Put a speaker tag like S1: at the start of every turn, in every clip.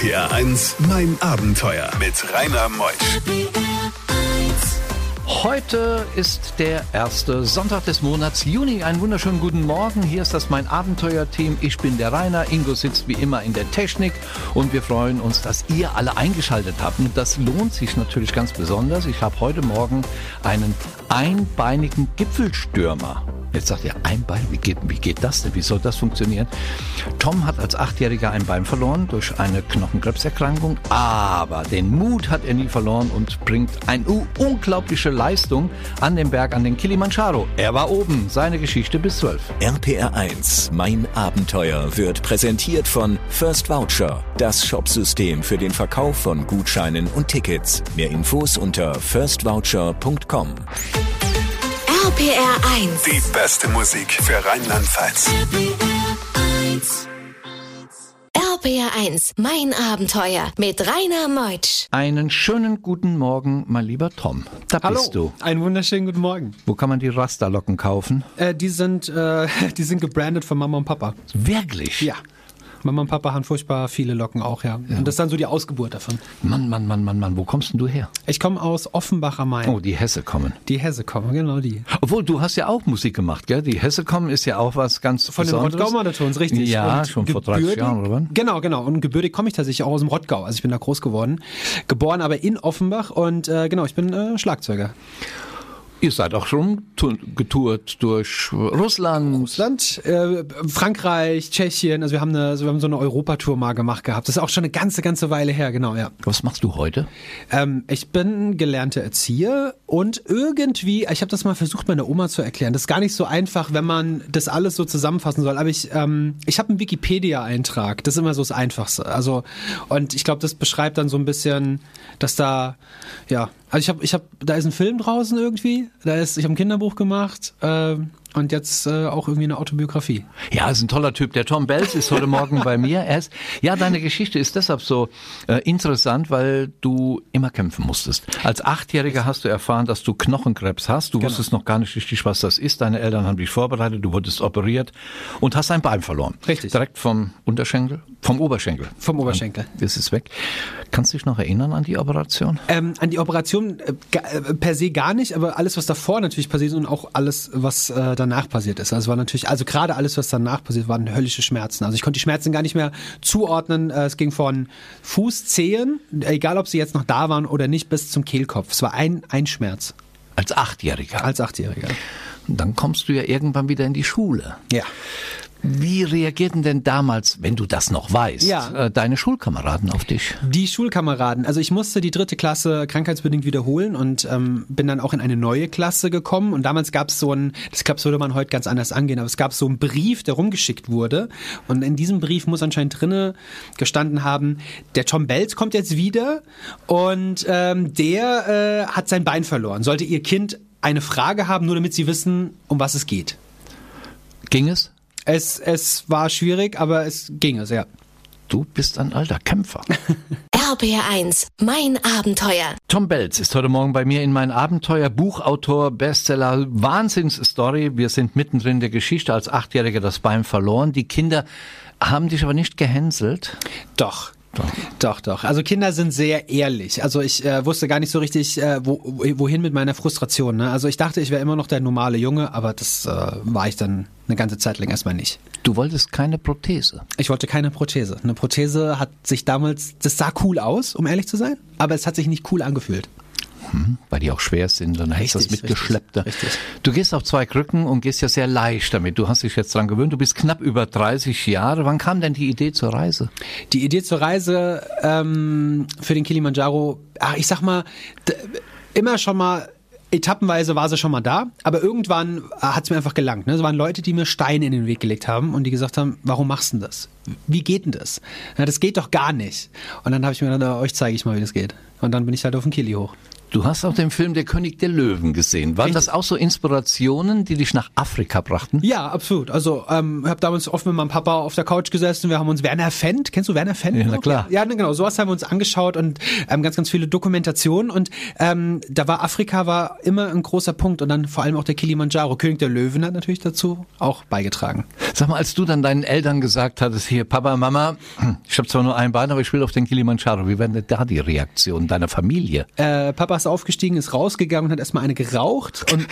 S1: RPR 1, mein Abenteuer mit Rainer Meusch.
S2: Heute ist der erste Sonntag des Monats Juni. Einen wunderschönen guten Morgen. Hier ist das mein Abenteuer-Team. Ich bin der Rainer. Ingo sitzt wie immer in der Technik und wir freuen uns, dass ihr alle eingeschaltet habt. Und das lohnt sich natürlich ganz besonders. Ich habe heute Morgen einen einbeinigen Gipfelstürmer Jetzt sagt ihr, ein Bein, wie geht, wie geht das denn? Wie soll das funktionieren? Tom hat als Achtjähriger ein Bein verloren durch eine Knochenkrebserkrankung, aber den Mut hat er nie verloren und bringt eine unglaubliche Leistung an den Berg, an den Kilimanjaro. Er war oben, seine Geschichte bis zwölf.
S1: RPR 1, mein Abenteuer, wird präsentiert von First Voucher, das Shopsystem für den Verkauf von Gutscheinen und Tickets. Mehr Infos unter firstvoucher.com.
S3: RPR 1.
S1: Die beste Musik für Rheinland-Pfalz.
S3: RPR 1, mein Abenteuer mit Rainer Meutsch.
S2: Einen schönen guten Morgen, mein lieber Tom. Da
S4: Hallo,
S2: bist du.
S4: einen wunderschönen guten Morgen.
S2: Wo kann man die Rasterlocken kaufen?
S4: Äh, die sind, äh, die sind gebrandet von Mama und Papa.
S2: Wirklich?
S4: Ja. Mama und Papa haben furchtbar viele Locken auch, ja. Und das ist dann so die Ausgeburt davon.
S2: Mann, Mann, Mann, Mann, Mann, wo kommst denn du her?
S4: Ich komme aus Offenbach am Main.
S2: Oh, die Hesse kommen.
S4: Die Hesse kommen, genau die.
S2: Obwohl, du hast ja auch Musik gemacht, gell? Die Hesse kommen ist ja auch was ganz
S4: Von den
S2: Besonderes.
S4: Rottgau-Marathons, richtig.
S2: Ja,
S4: Und
S2: schon vor 30
S4: gebürtig-
S2: Jahren, oder wann?
S4: Genau, genau. Und gebürtig komme ich tatsächlich auch aus dem Rottgau. Also ich bin da groß geworden. Geboren aber in Offenbach und äh, genau, ich bin äh, Schlagzeuger.
S2: Ihr seid auch schon getourt durch Russland.
S4: Russland, äh, Frankreich, Tschechien. Also wir haben, eine, also wir haben so eine Europatour mal gemacht gehabt. Das ist auch schon eine ganze, ganze Weile her, genau, ja.
S2: Was machst du heute?
S4: Ähm, ich bin gelernter Erzieher und irgendwie, ich habe das mal versucht, meiner Oma zu erklären. Das ist gar nicht so einfach, wenn man das alles so zusammenfassen soll. Aber ich, ähm, ich habe einen Wikipedia-Eintrag. Das ist immer so das Einfachste. Also und ich glaube, das beschreibt dann so ein bisschen, dass da, ja, also ich habe, ich habe, da ist ein Film draußen irgendwie. Da ist, ich habe ein Kinderbuch gemacht. ähm, und jetzt äh, auch irgendwie eine Autobiografie.
S2: Ja, ist ein toller Typ. Der Tom Bells ist heute Morgen bei mir. Er ist, ja, deine Geschichte ist deshalb so äh, interessant, weil du immer kämpfen musstest. Als Achtjähriger hast du erfahren, dass du Knochenkrebs hast. Du
S4: Genau.
S2: wusstest noch gar nicht richtig, was das ist. Deine Eltern haben dich vorbereitet. Du wurdest operiert und hast ein Bein verloren.
S4: Richtig.
S2: Direkt vom Unterschenkel, vom Oberschenkel.
S4: Vom Oberschenkel.
S2: Ist es weg. Kannst du dich noch erinnern an die Operation?
S4: Ähm, an die Operation äh, äh, per se gar nicht, aber alles, was davor natürlich passiert ist und auch alles, was äh, danach passiert ist. Also war natürlich, also gerade alles, was danach passiert, waren höllische Schmerzen. Also ich konnte die Schmerzen gar nicht mehr zuordnen. Äh, es ging von Fuß, Zehen, egal ob sie jetzt noch da waren oder nicht, bis zum Kehlkopf. Es war ein, ein Schmerz
S2: Als Achtjähriger.
S4: als Achtjähriger.
S2: Dann kommst du ja irgendwann wieder in die Schule.
S4: Ja.
S2: Wie reagierten denn damals, wenn du das noch weißt,
S4: Ja.
S2: äh, deine Schulkameraden auf dich?
S4: Die Schulkameraden. Also ich musste die dritte Klasse krankheitsbedingt wiederholen und ähm, bin dann auch in eine neue Klasse gekommen. Und damals gab es so ein, das glaube würde man heute ganz anders angehen, aber es gab so einen Brief, der rumgeschickt wurde. Und in diesem Brief muss anscheinend drinne gestanden haben, der Tom Belz kommt jetzt wieder und ähm, der äh, hat sein Bein verloren. Sollte ihr Kind eine Frage haben, nur damit sie wissen, um was es geht.
S2: Ging es?
S4: Es, es war schwierig, aber es ging es, ja.
S2: Du bist ein alter Kämpfer.
S3: RPR 1, mein Abenteuer.
S2: Tom Belz ist heute Morgen bei mir in mein Abenteuer, Buchautor, Bestseller, Wahnsinnsstory. Wir sind mittendrin in der Geschichte, als Achtjähriger das Bein verloren. Die Kinder haben dich aber nicht gehänselt.
S4: Doch.
S2: Doch.
S4: Doch, doch. Also Kinder sind sehr ehrlich. Also ich äh, wusste gar nicht so richtig, äh, wo, wohin mit meiner Frustration. Ne? Also ich dachte, ich wäre immer noch der normale Junge, aber das äh, war ich dann eine ganze Zeit lang erstmal nicht.
S2: Du wolltest keine Prothese.
S4: Ich wollte keine Prothese. Eine Prothese hat sich damals, das sah cool aus, um ehrlich zu sein, aber es hat sich nicht cool angefühlt.
S2: Weil die auch schwer sind, dann hast du das
S4: Richtig,
S2: mitgeschleppt.
S4: richtig, richtig.
S2: Du gehst auf zwei Krücken und gehst ja sehr leicht damit. Du hast dich jetzt dran gewöhnt. Du bist knapp über 30 Jahre. Wann kam denn die Idee zur Reise?
S4: Die Idee zur Reise ähm, für den Kilimanjaro, ach, ich sag mal, immer schon mal etappenweise war sie schon mal da, aber irgendwann hat es mir einfach gelangt. Ne? Es waren Leute, die mir Steine in den Weg gelegt haben und die gesagt haben, warum machst du denn das? Wie geht denn das? Ja, das geht doch gar nicht. Und dann habe ich mir gedacht, euch zeige ich mal, wie das geht. Und dann bin ich halt auf den Kili hoch.
S2: Du hast auch den Film Der König der Löwen gesehen. Waren das auch so Inspirationen, die dich nach Afrika brachten?
S4: Ja, absolut. Also ähm, ich habe damals oft mit meinem Papa auf der Couch gesessen. Wir haben uns Werner Fendt, kennst du Werner Fendt?
S2: Ja, na klar.
S4: Ja, genau. Sowas haben wir uns angeschaut und ähm, ganz, ganz viele Dokumentationen. Und ähm, da war Afrika war immer ein großer Punkt und dann vor allem auch der Kilimanjaro. König der Löwen hat natürlich dazu auch beigetragen.
S2: Sag mal, als du dann deinen Eltern gesagt hattest, hier Papa, Mama, ich habe zwar nur ein Bein, aber ich will auf den Kilimanjaro. Wie werden denn da die Reaktionen deiner Familie?
S4: Äh, Papa ist aufgestiegen, ist rausgegangen und hat erstmal eine geraucht und,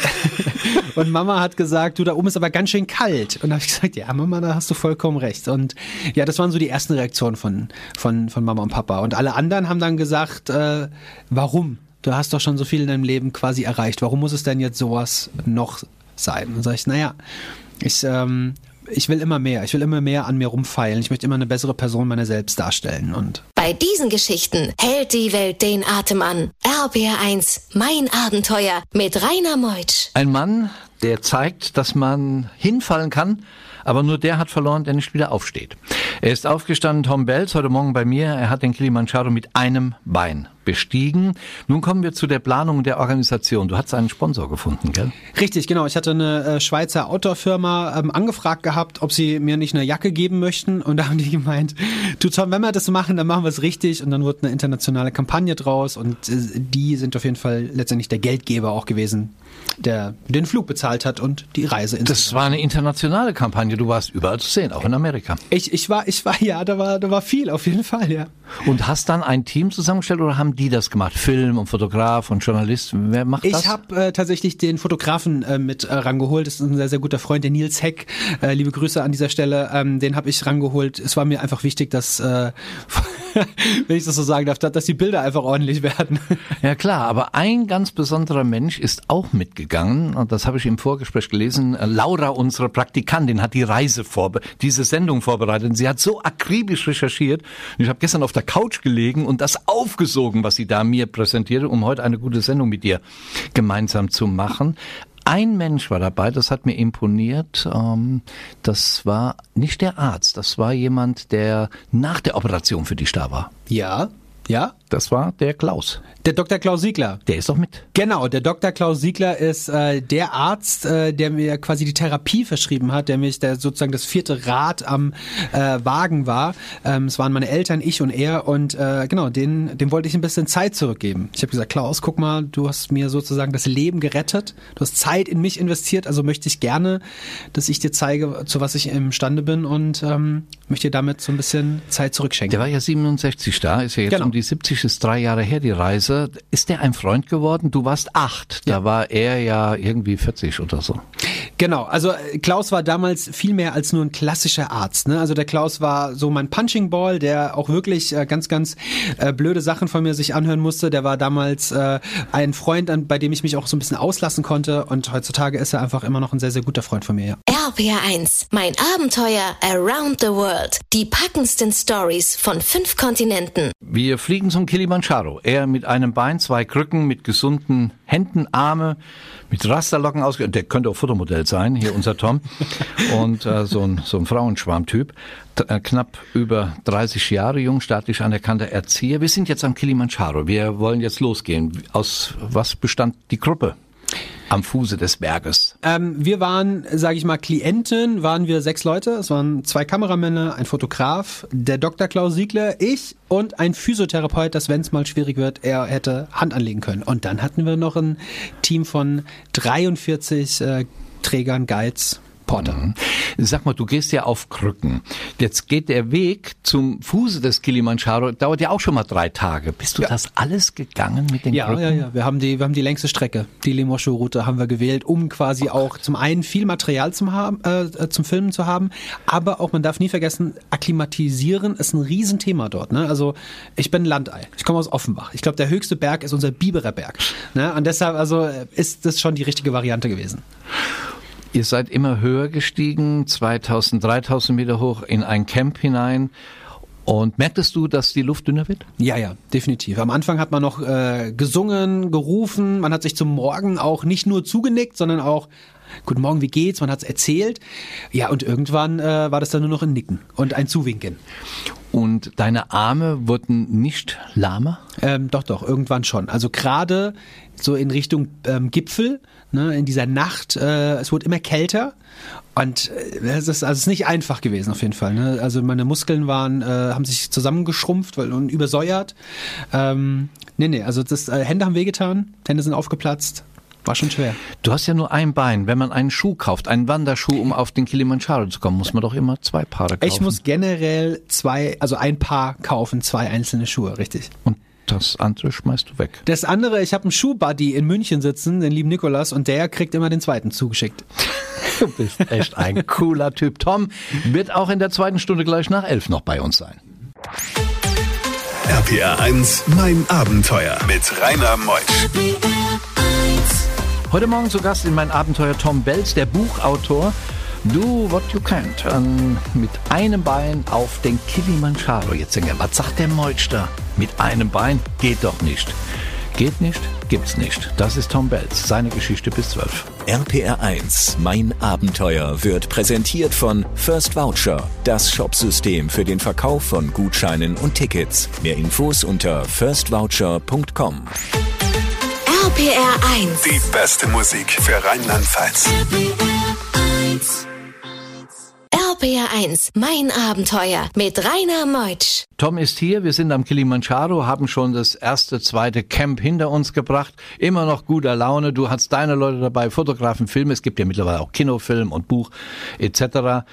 S4: und Mama hat gesagt, du, da oben ist aber ganz schön kalt. Und da habe ich gesagt, ja, Mama, da hast du vollkommen recht. Und ja, das waren so die ersten Reaktionen von, von, von Mama und Papa. Und alle anderen haben dann gesagt, äh, warum? Du hast doch schon so viel in deinem Leben quasi erreicht. Warum muss es denn jetzt sowas noch sein? Und sag ich, naja, ich, ähm, ich will immer mehr. Ich will immer mehr an mir rumfeilen. Ich möchte immer eine bessere Person meiner selbst darstellen. Und
S3: Bei diesen Geschichten hält die Welt den Atem an. RBR1, mein Abenteuer mit Rainer Meutsch.
S2: Ein Mann, der zeigt, dass man hinfallen kann, aber nur der hat verloren, der nicht wieder aufsteht. Er ist aufgestanden, Tom Bells, heute Morgen bei mir. Er hat den Kilimanjaro mit einem Bein bestiegen. Nun kommen wir zu der Planung der Organisation. Du hast einen Sponsor gefunden, gell?
S4: Richtig, genau. Ich hatte eine äh, Schweizer Outdoor-Firma ähm, angefragt gehabt, ob sie mir nicht eine Jacke geben möchten. Und da haben die gemeint, du Tom, wenn wir das machen, dann machen wir es richtig. Und dann wurde eine internationale Kampagne draus. Und äh, die sind auf jeden Fall letztendlich der Geldgeber auch gewesen, der den Flug bezahlt hat und die Reise ins
S2: Das war eine internationale Kampagne. Du warst überall zu sehen, auch in Amerika.
S4: Ich, ich war, ich war, ja, da war, da war viel, auf jeden Fall, ja.
S2: Und hast dann ein Team zusammengestellt oder haben die das gemacht? Film und Fotograf und Journalist? Wer macht das?
S4: Ich habe äh, tatsächlich den Fotografen äh, mit äh, rangeholt. Das ist ein sehr, sehr guter Freund, der Nils Heck. Äh, liebe Grüße an dieser Stelle. Ähm, den habe ich rangeholt. Es war mir einfach wichtig, dass, äh, wenn ich das so sagen darf, dass die Bilder einfach ordentlich werden.
S2: Ja klar, aber ein ganz besonderer Mensch ist auch mitgegangen und das habe ich im Vorgespräch gelesen. Laura, unsere Praktikantin, hat die Reise vorbe diese Sendung vorbereitet. Und sie hat so akribisch recherchiert. Ich habe gestern auf der Couch gelegen und das aufgesogen, was sie da mir präsentierte, um heute eine gute Sendung mit dir gemeinsam zu machen. Ein Mensch war dabei, das hat mir imponiert. Ähm, das war nicht der Arzt, das war jemand, der nach der Operation für dich da war.
S4: Ja, ja.
S2: Das war der Klaus.
S4: Der Dr. Klaus Siegler.
S2: Der ist doch mit.
S4: Genau, der Dr. Klaus Siegler ist äh, der Arzt, äh, der mir quasi die Therapie verschrieben hat, der mich der sozusagen das vierte Rad am äh, Wagen war. Ähm, es waren meine Eltern, ich und er und äh, genau, den, dem wollte ich ein bisschen Zeit zurückgeben. Ich habe gesagt, Klaus, guck mal, du hast mir sozusagen das Leben gerettet, du hast Zeit in mich investiert, also möchte ich gerne, dass ich dir zeige, zu was ich imstande bin und ähm, möchte dir damit so ein bisschen Zeit zurückschenken.
S2: Der war ja 67 da, ist ja jetzt
S4: Genau.
S2: um die 70, ist drei Jahre her die Reise. Ist der ein Freund geworden? Du warst acht, da
S4: Ja.
S2: war er ja irgendwie 40 oder so.
S4: Genau, also äh, Klaus war damals viel mehr als nur ein klassischer Arzt. Ne? Also der Klaus war so mein Punching Ball, der auch wirklich äh, ganz, ganz äh, blöde Sachen von mir sich anhören musste. Der war damals äh, ein Freund, an, bei dem ich mich auch so ein bisschen auslassen konnte. Und heutzutage ist er einfach immer noch ein sehr, sehr guter Freund von mir. Ja.
S3: RPR1, mein Abenteuer around the world. Die packendsten Stories von fünf Kontinenten.
S2: Wir fliegen zum Kilimanjaro. Er mit einem Bein, zwei Krücken, mit gesunden Händen, Arme, mit Rasterlocken ausge... Der könnte auch Fotomodell sein, hier unser Tom. Und äh, so ein, so ein Frauenschwarmtyp. Äh, knapp über 30 Jahre jung, staatlich anerkannter Erzieher. Wir sind jetzt am Kilimanjaro. Wir wollen jetzt losgehen. Aus was bestand die Gruppe am Fuße des Berges?
S4: Ähm, wir waren, sage ich mal, Klienten, waren wir sechs Leute. Es waren zwei Kameramänner, ein Fotograf, der Dr. Klaus Siegler, ich und ein Physiotherapeut, dass wenn es mal schwierig wird, er hätte Hand anlegen können. Und dann hatten wir noch ein Team von 43 äh, Trägern, Guides, Porter.
S2: Sag mal, du gehst ja auf Krücken. Jetzt geht der Weg zum Fuße des Kilimanjaro, dauert ja auch schon mal drei Tage. Bist du
S4: Ja.
S2: das alles gegangen mit den
S4: Ja,
S2: Krücken?
S4: ja, ja. Wir haben die, wir haben die längste Strecke, die Limoscho-Route haben wir gewählt, um quasi auch zum einen viel Material zum haben, äh, zum Filmen zu haben, aber auch man darf nie vergessen, akklimatisieren ist ein Riesenthema dort. Ne? Also ich bin Landei, ich komme aus Offenbach. Ich glaube, der höchste Berg ist unser Biberer Berg. Ne? Und deshalb also äh, ist das schon die richtige Variante gewesen.
S2: Ihr seid immer höher gestiegen, 2000, 3000 Meter hoch in ein Camp hinein. Und merktest du, dass die Luft dünner wird?
S4: Ja, ja, definitiv. Am Anfang hat man noch äh, gesungen, gerufen, man hat sich zum Morgen auch nicht nur zugenickt, sondern auch Guten Morgen, wie geht's? Man hat's erzählt. Ja, und irgendwann äh, war das dann nur noch ein Nicken und ein Zuwinken.
S2: Und deine Arme wurden nicht lahmer?
S4: Ähm, doch, doch, irgendwann schon. Also gerade so in Richtung ähm, Gipfel, ne, in dieser Nacht, äh, es wurde immer kälter und äh, es ist, also es ist nicht einfach gewesen auf jeden Fall. Ne? Also meine Muskeln waren, äh, haben sich zusammengeschrumpft weil, und übersäuert. Ähm, nee, nee, also das, äh, Hände haben wehgetan, Hände sind aufgeplatzt. war schon schwer.
S2: Du hast ja nur ein Bein. Wenn man einen Schuh kauft, einen Wanderschuh, um auf den Kilimanjaro zu kommen, muss man doch immer zwei Paare kaufen.
S4: Ich muss generell zwei, also ein Paar kaufen, zwei einzelne Schuhe, richtig.
S2: Und das andere schmeißt du weg.
S4: Das andere, ich habe einen Schuhbuddy in München sitzen, den lieben Nikolas, und der kriegt immer den zweiten zugeschickt.
S2: Du bist echt ein cooler Typ. Tom wird auch in der zweiten Stunde gleich nach elf noch bei uns sein.
S1: RPR 1, mein Abenteuer mit Rainer Meusch.
S2: Heute Morgen zu Gast in mein Abenteuer Tom Belz, der Buchautor. Do What You Can't. Ähm, mit einem Bein auf den Kilimanjaro. Jetzt denken wir, was sagt der Meutsch da? Mit einem Bein? Geht doch nicht. Geht nicht, gibt's nicht. Das ist Tom Belz, seine Geschichte bis 12.
S1: RPR 1, mein Abenteuer wird präsentiert von First Voucher, das Shopsystem für den Verkauf von Gutscheinen und Tickets. Mehr Infos unter firstvoucher.com.
S3: RPR 1.
S1: Die beste Musik für Rheinland-Pfalz.
S3: RPR 1, mein Abenteuer mit Rainer Meutsch.
S2: Tom ist hier, wir sind am Kilimanjaro, haben schon das erste, zweite Camp hinter uns gebracht. Immer noch guter Laune, du hast deine Leute dabei, Fotografen, Filme, es gibt ja mittlerweile auch Kinofilm und Buch etc.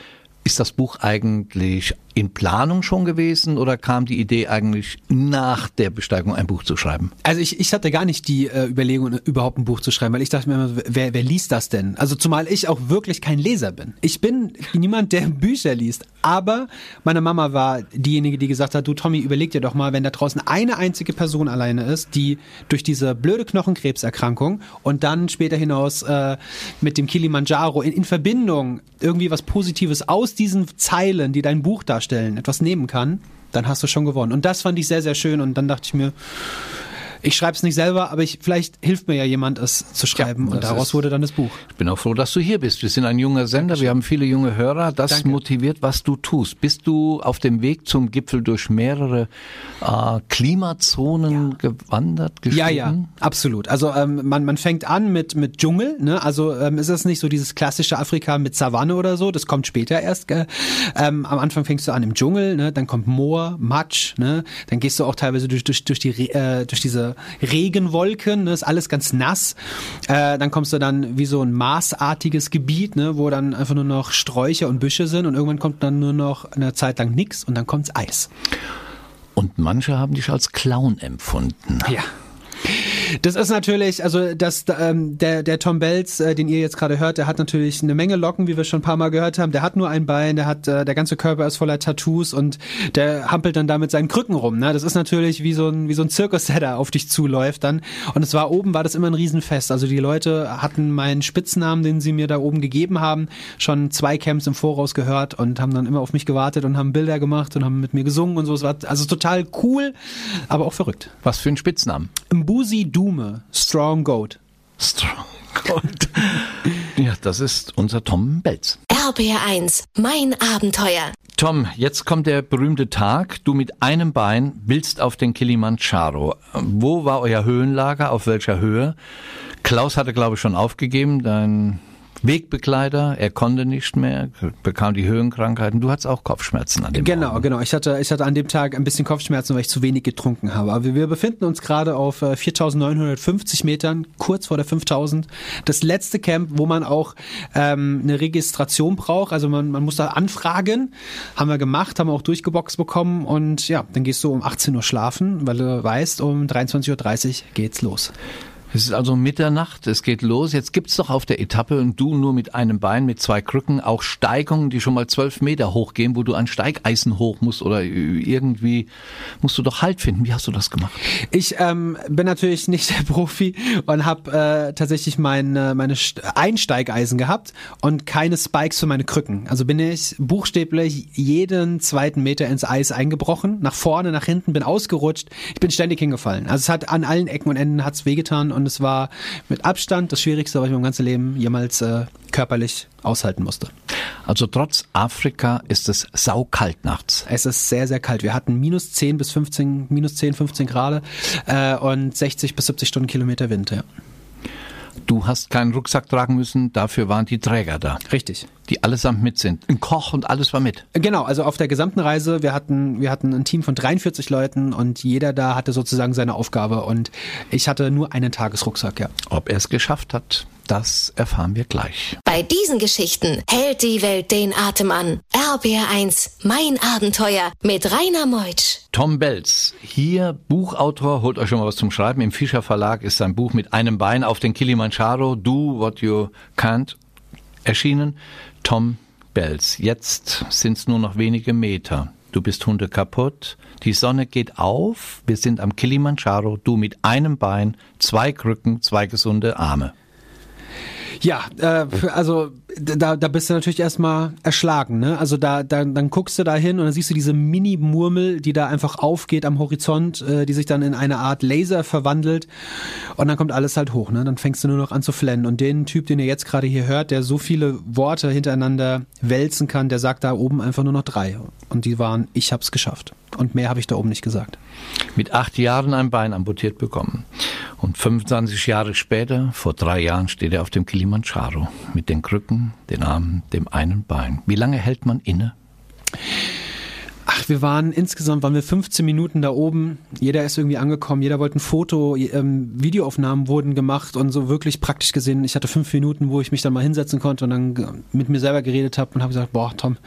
S2: Ist das Buch eigentlich in Planung schon gewesen oder kam die Idee eigentlich nach der Besteigung ein Buch zu schreiben?
S4: Also ich, ich hatte gar nicht die äh, Überlegung, überhaupt ein Buch zu schreiben, weil ich dachte mir immer, wer, wer liest das denn? Also zumal ich auch wirklich kein Leser bin. Ich bin niemand, der Bücher liest. Aber meine Mama war diejenige, die gesagt hat, du Tommy, überleg dir doch mal, wenn da draußen eine einzige Person alleine ist, die durch diese blöde Knochenkrebserkrankung und dann später hinaus äh, mit dem Kilimanjaro in, in Verbindung irgendwie was Positives aus diesen Zeilen, die dein Buch darstellen, etwas nehmen kann, dann hast du schon gewonnen. Und das fand ich sehr, sehr schön. Und dann dachte ich mir, ich schreibe es nicht selber, aber ich, vielleicht hilft mir ja jemand, es zu schreiben.
S2: Ja,
S4: und
S2: das
S4: daraus
S2: ist-
S4: wurde dann das Buch.
S2: Ich bin auch froh, dass du hier bist. Wir sind ein junger Sender, wir haben viele junge Hörer. Das
S4: Danke.
S2: motiviert, was du tust. Bist du auf dem Weg zum Gipfel durch mehrere äh, Klimazonen gewandert,
S4: Ja,
S2: gestiegen?
S4: ja, absolut. Also ähm, man, man fängt an mit, mit Dschungel, ne? Also ähm, ist es nicht so dieses klassische Afrika mit Savanne oder so, das kommt später erst. Gell? Ähm, am Anfang fängst du an im Dschungel, ne? dann kommt Moor, Matsch, ne? dann gehst du auch teilweise durch, durch, durch, die, äh, durch diese Regenwolken, ne? ist alles ganz nass. Äh, dann kommst du dann wie so ein maßartiges Gebiet, ne? wo dann einfach nur noch Sträucher und Büsche sind und irgendwann kommt dann nur noch eine Zeit lang nix und dann kommt's Eis.
S2: Und manche haben dich als Clown empfunden.
S4: Ja. Das ist natürlich, also das, ähm, der, der Tom Belz, äh, den ihr jetzt gerade hört, der hat natürlich eine Menge Locken, wie wir schon ein paar Mal gehört haben. Der hat nur ein Bein, der hat, äh, der ganze Körper ist voller Tattoos und der hampelt dann da mit seinen Krücken rum. Ne? Das ist natürlich wie so ein, wie so ein Zirkus, der da auf dich zuläuft dann. Und es war oben, war das immer ein Riesenfest. Also die Leute hatten meinen Spitznamen, den sie mir da oben gegeben haben, schon zwei Camps im Voraus gehört und haben dann immer auf mich gewartet und haben Bilder gemacht und haben mit mir gesungen und so. Es war also total cool, aber auch verrückt.
S2: Was für ein Spitznamen?
S4: Mbusi Dume, Strong Goat.
S2: Strong Gold. ja, das ist unser Tom Belz.
S3: RPR 1, mein Abenteuer.
S2: Tom, jetzt kommt der berühmte Tag. Du mit einem Bein willst auf den Kilimanjaro. Wo war euer Höhenlager? Auf welcher Höhe? Klaus hatte, glaube ich, schon aufgegeben, dein Wegbegleiter. Er konnte nicht mehr, bekam die Höhenkrankheiten. Du hattest auch Kopfschmerzen an dem
S4: Genau,
S2: Morgen.
S4: genau. Ich hatte, ich hatte an dem Tag ein bisschen Kopfschmerzen, weil ich zu wenig getrunken habe. Aber wir befinden uns gerade auf äh, 4.950 Metern, kurz vor der 5.000. Das letzte Camp, wo man auch ähm, eine Registration braucht. Also man, man muss da anfragen. Haben wir gemacht, haben wir auch durchgeboxt bekommen. Und ja, dann gehst du um 18 Uhr schlafen, weil du weißt, um 23.30 Uhr geht's los.
S2: Es ist also Mitternacht, es geht los. Jetzt gibt's doch auf der Etappe und du nur mit einem Bein, mit zwei Krücken, auch Steigungen, die schon mal zwölf Meter hochgehen, wo du an Steigeisen hoch musst oder irgendwie musst du doch Halt finden. Wie hast du das gemacht?
S4: Ich ähm, bin natürlich nicht der Profi und habe äh, tatsächlich meine, meine St- Einsteigeisen gehabt und keine Spikes für meine Krücken. Also bin ich buchstäblich jeden zweiten Meter ins Eis eingebrochen, nach vorne, nach hinten, bin ausgerutscht. Ich bin ständig hingefallen. Also es hat an allen Ecken und Enden hat's wehgetan und es war mit Abstand das Schwierigste, was ich mein ganzes Leben jemals äh, körperlich aushalten musste.
S2: Also trotz Afrika ist es saukalt nachts.
S4: Es ist sehr, sehr kalt. Wir hatten minus 10 bis 15, minus 10, 15 Grad äh, und 60 bis 70 Stundenkilometer Wind. Ja.
S2: Du hast keinen Rucksack tragen müssen, dafür waren die Träger da.
S4: Richtig.
S2: Die allesamt mit sind. Ein Koch und alles war mit.
S4: Genau, also auf der gesamten Reise, wir hatten, wir hatten ein Team von 43 Leuten und jeder da hatte sozusagen seine Aufgabe und ich hatte nur einen Tagesrucksack, ja.
S2: Ob er es geschafft hat, das erfahren wir gleich.
S3: Bei diesen Geschichten hält die Welt den Atem an. RBR1, mein Abenteuer mit Rainer Meutsch.
S2: Tom Belz, hier Buchautor, holt euch schon mal was zum Schreiben. Im Fischer Verlag ist sein Buch mit einem Bein auf den Kilimanjaro, Do What You Can't, erschienen. Tom Bells. Jetzt sind es nur noch wenige Meter. Du bist Hunde kaputt. Die Sonne geht auf. Wir sind am Kilimanjaro. Du mit einem Bein, zwei Krücken, zwei gesunde Arme.
S4: Ja, äh, also da, da bist du natürlich erstmal erschlagen, ne? Also da, da dann guckst du da hin und dann siehst du diese Mini-Murmel, die da einfach aufgeht am Horizont, äh, die sich dann in eine Art Laser verwandelt und dann kommt alles halt hoch, ne? Dann fängst du nur noch an zu flennen. Und den Typ, den ihr jetzt gerade hier hört, der so viele Worte hintereinander wälzen kann, der sagt da oben einfach nur noch drei. Und die waren, ich hab's geschafft. Und mehr habe ich da oben nicht gesagt.
S2: Mit acht Jahren ein Bein amputiert bekommen. Und 25 Jahre später, vor drei Jahren, steht er auf dem Kilimanjaro mit den Krücken, den Armen, dem einen Bein. Wie lange hält man inne?
S4: Ach, wir waren insgesamt waren wir 15 Minuten da oben. Jeder ist irgendwie angekommen. Jeder wollte ein Foto. Ähm, Videoaufnahmen wurden gemacht und so wirklich praktisch gesehen. Ich hatte fünf Minuten, wo ich mich dann mal hinsetzen konnte und dann mit mir selber geredet habe und habe gesagt, boah, Tom,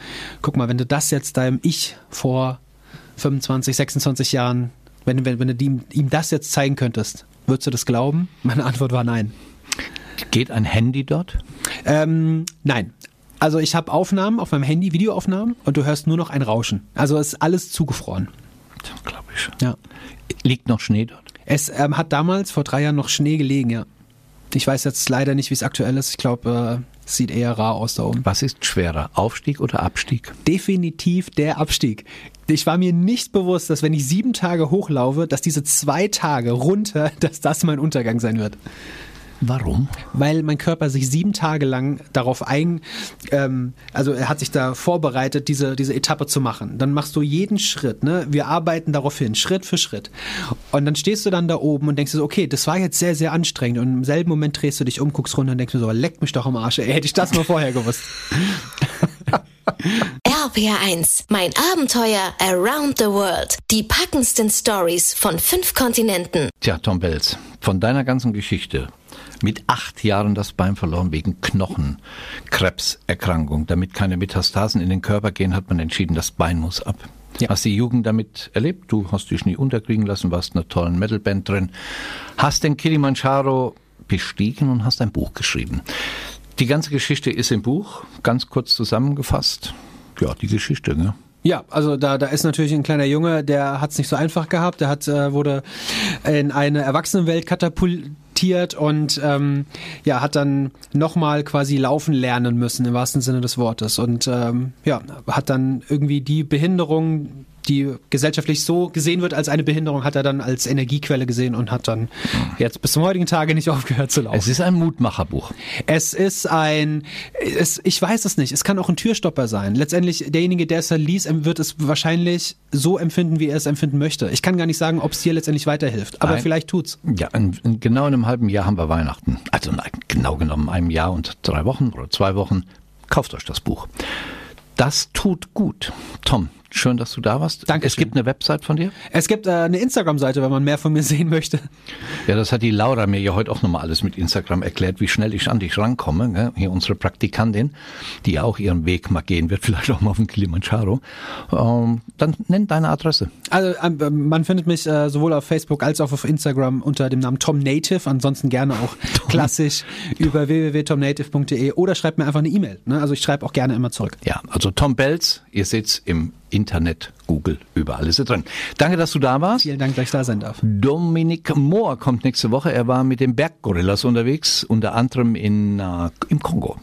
S4: guck mal, wenn du das jetzt deinem Ich vor 25, 26 Jahren, wenn, wenn, wenn du ihm, ihm das jetzt zeigen könntest, würdest du das glauben? Meine Antwort war nein.
S2: Geht ein Handy dort?
S4: Ähm, nein. Also ich habe Aufnahmen auf meinem Handy, Videoaufnahmen und du hörst nur noch ein Rauschen. Also es ist alles zugefroren.
S2: Glaube ich schon.
S4: Ja.
S2: Liegt noch Schnee dort?
S4: Es ähm, hat damals vor drei Jahren noch Schnee gelegen, ja. Ich weiß jetzt leider nicht, wie es aktuell ist. Ich glaube, äh, es sieht eher rar aus da oben.
S2: Was ist schwerer, Aufstieg oder Abstieg?
S4: Definitiv der Abstieg. Ich war mir nicht bewusst, dass wenn ich sieben Tage hochlaufe, dass diese zwei Tage runter, dass das mein Untergang sein wird.
S2: Warum?
S4: Weil mein Körper sich sieben Tage lang darauf ein, ähm, also er hat sich da vorbereitet, diese, diese Etappe zu machen. Dann machst du jeden Schritt, ne? Wir arbeiten darauf hin, Schritt für Schritt. Und dann stehst du dann da oben und denkst dir so, okay, das war jetzt sehr, sehr anstrengend. Und im selben Moment drehst du dich um, guckst runter und denkst dir so, leck mich doch am Arsch, ey, hätte ich das mal vorher gewusst.
S3: RPR1, mein Abenteuer around the world. Die packendsten Stories von fünf Kontinenten.
S2: Tja, Tom Belz, von deiner ganzen Geschichte. Mit acht Jahren das Bein verloren wegen Knochenkrebserkrankung. Damit keine Metastasen in den Körper gehen, hat man entschieden, das Bein muss ab. Ja. Hast die Jugend damit erlebt? Du hast dich nie unterkriegen lassen, warst in einer tollen Metalband drin, hast den Kilimanjaro bestiegen und hast ein Buch geschrieben. Die ganze Geschichte ist im Buch, ganz kurz zusammengefasst. Ja, die Geschichte, ne?
S4: Ja, also da, da ist natürlich ein kleiner Junge, der hat es nicht so einfach gehabt. Der hat, äh, wurde in eine Erwachsenenwelt katapultiert und ähm, ja, hat dann nochmal quasi laufen lernen müssen, im wahrsten Sinne des Wortes. Und ähm, ja, hat dann irgendwie die Behinderung, die gesellschaftlich so gesehen wird als eine Behinderung, hat er dann als Energiequelle gesehen und hat dann jetzt bis zum heutigen Tage nicht aufgehört zu laufen.
S2: Es ist ein Mutmacherbuch.
S4: Es ist ein, es, ich weiß es nicht, es kann auch ein Türstopper sein. Letztendlich, derjenige, der es liest, wird es wahrscheinlich so empfinden, wie er es empfinden möchte. Ich kann gar nicht sagen, ob es dir letztendlich weiterhilft, aber ein, vielleicht tut's.
S2: Ja, in, in genau in einem halben Jahr haben wir Weihnachten. Also nein, genau genommen einem Jahr und drei Wochen oder zwei Wochen. Kauft euch das Buch. Das tut gut. Tom, Schön, dass du da warst.
S4: Danke.
S2: Es gibt eine Website von dir?
S4: Es gibt äh, eine Instagram-Seite, wenn man mehr von mir sehen möchte.
S2: Ja, das hat die Laura mir ja heute auch nochmal alles mit Instagram erklärt, wie schnell ich an dich rankomme. Gell? Hier unsere Praktikantin, die ja auch ihren Weg mal gehen wird, vielleicht auch mal auf dem Kilimanjaro. Ähm, dann nenn deine Adresse.
S4: Also äh, man findet mich äh, sowohl auf Facebook als auch auf Instagram unter dem Namen Tom Native. Ansonsten gerne auch klassisch über www.tomnative.de oder schreibt mir einfach eine E-Mail. Ne? Also ich schreibe auch gerne immer zurück.
S2: Ja, also Tom Belz, ihr seht's im Internet, Google, überall ist er drin. Danke, dass du da warst.
S4: Vielen Dank, dass ich da sein darf.
S2: Dominik Mohr kommt nächste Woche. Er war mit den Berggorillas unterwegs, unter anderem in, äh, im Kongo.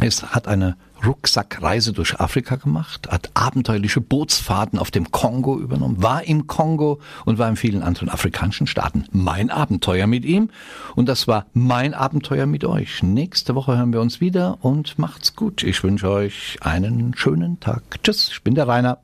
S2: Es hat eine Rucksackreise durch Afrika gemacht, hat abenteuerliche Bootsfahrten auf dem Kongo übernommen, war im Kongo und war in vielen anderen afrikanischen Staaten. Mein Abenteuer mit ihm und das war mein Abenteuer mit euch. Nächste Woche hören wir uns wieder und macht's gut. Ich wünsche euch einen schönen Tag. Tschüss, ich bin der Rainer.